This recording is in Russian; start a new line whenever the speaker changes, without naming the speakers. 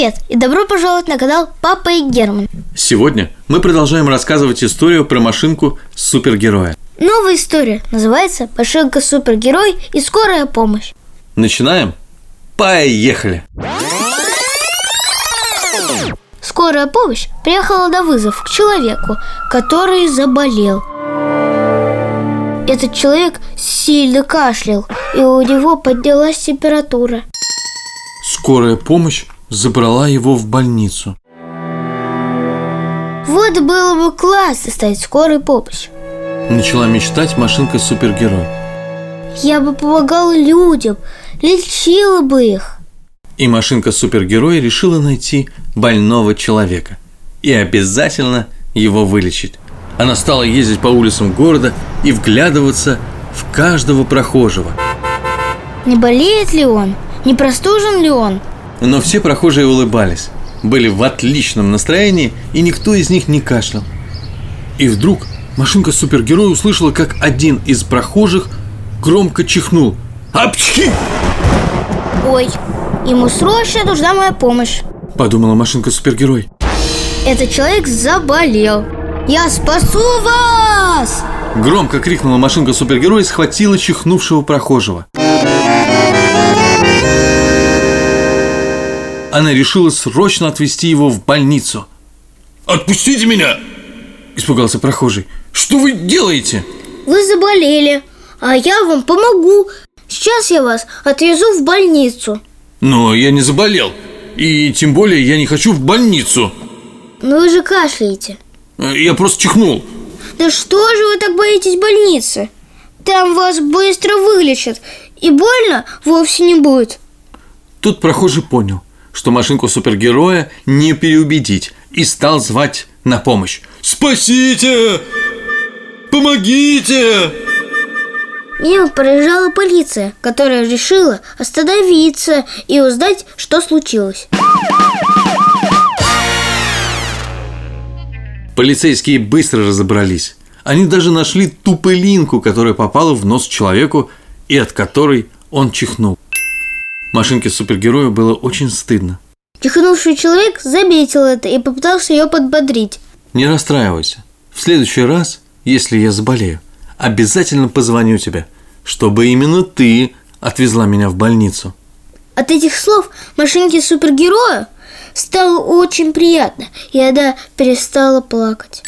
Привет и добро пожаловать на канал Папа и Герман.
Сегодня мы продолжаем рассказывать историю про машинку супергероя.
Новая история называется «Машинка супергерой и скорая помощь».
Начинаем? Поехали!
Скорая помощь приехала на вызов к человеку, который заболел. Этот человек сильно кашлял, и у него поднялась температура.
Скорая помощь забрала его в больницу.
Вот было бы классно стать скорой помощь.
Начала мечтать машинка-супергерой.
Я бы помогала людям, лечила бы их.
И машинка-супергерой решила найти больного человека и обязательно его вылечить. Она стала ездить по улицам города и вглядываться в каждого прохожего.
Не болеет ли он? Не простужен ли он?
Но все прохожие улыбались, были в отличном настроении, и никто из них не кашлял. И вдруг машинка супергероя услышала, как один из прохожих громко чихнул. Апчхи!
Ой, ему срочно нужна моя помощь.
Подумала машинка супергерой.
Этот человек заболел. Я спасу вас!
Громко крикнула машинка супергероя и схватила чихнувшего прохожего. Она решила срочно отвезти его в больницу. «Отпустите меня!» – испугался прохожий. «Что вы делаете?»
Вы заболели, а я вам помогу. Сейчас я вас отвезу в больницу.
«Но я не заболел, и тем более я не хочу в больницу.
Но вы же кашляете.
Я просто чихнул».
Да что же вы так боитесь больницы? Там вас быстро вылечат, и больно вовсе не будет.
Тут прохожий понял, что машинку супергероя не переубедить и стал звать на помощь. «Спасите! Помогите!»
Мимо проезжала полиция, которая решила остановиться и узнать, что случилось.
Полицейские быстро разобрались. Они даже нашли ту пылинку, которая попала в нос человеку и от которой он чихнул. Машинке супергероя было очень стыдно.
Чихнувший человек заметил это и попытался ее подбодрить.
Не расстраивайся. В следующий раз, если я заболею, обязательно позвоню тебе, чтобы именно ты отвезла меня в больницу.
От этих слов машинке супергероя стало очень приятно, и она перестала плакать.